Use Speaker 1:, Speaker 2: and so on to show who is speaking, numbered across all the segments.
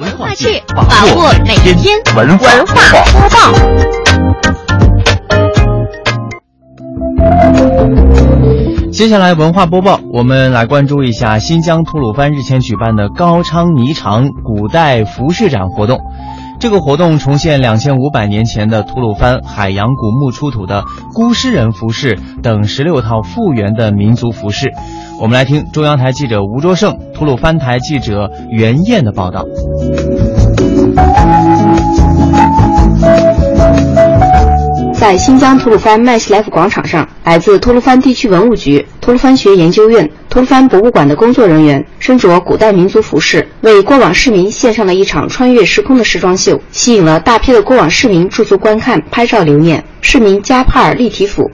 Speaker 1: 文化趣，把握每一天文化播报。
Speaker 2: 接下来文化播报，我们来关注一下新疆吐鲁番日前举办的高昌霓裳古代服饰展活动。这个活动重现两千五百年前的吐鲁番海洋古墓出土的孤尸人服饰等十六套复原的民族服饰。我们来听中央台记者吴卓胜、吐鲁番台记者袁燕的报道。
Speaker 3: 在新疆吐鲁番麦西莱夫广场上，来自吐鲁番地区文物局、吐鲁番学研究院、吐鲁番博物馆的工作人员，身着古代民族服饰，为过往市民献上了一场穿越时空的时装秀，吸引了大批的过往市民驻足观看、拍照留念。市民加帕尔立体服。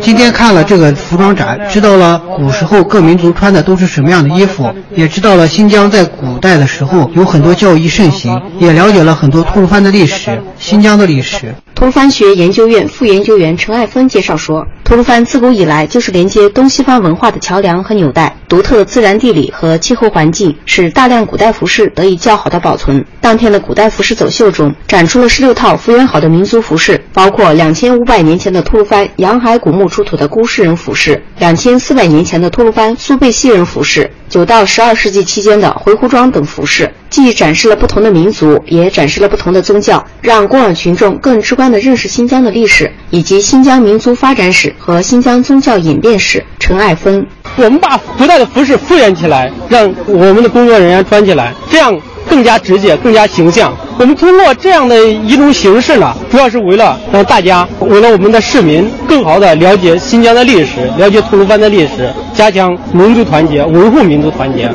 Speaker 4: 今天看了这个服装展，知道了古时候各民族穿的都是什么样的衣服，也知道了新疆在古代的时候有很多教义盛行，也了解了很多吐鲁番的历史、新疆的历史。
Speaker 3: 吐鲁番学研究院副研究员陈爱芬介绍说，吐鲁番自古以来就是连接东西方文化的桥梁和纽带，独特的自然地理和气候环境使大量古代服饰得以较好的保存。当天的古代服饰走秀中，展出了十六套复原好的民族服饰，包括两千五百年前的吐鲁番洋海古墓出土的孤氏人服饰，两千四百年前的吐鲁番苏贝西人服饰，九到十二世纪期间的回鹘装等服饰，既展示了不同的民族，也展示了不同的宗教，让过往群众更直观。地认识新疆的历史，以及新疆民族发展史和新疆宗教演变史。陈爱芬，
Speaker 5: 我们把古代的服饰复原起来，让我们的工作人员穿起来，这样更加直接、更加形象。我们通过这样的一种形式呢，主要是为了让大家，为了我们的市民更好的了解新疆的历史，了解吐鲁番的历史，加强民族团结，维护民族团结。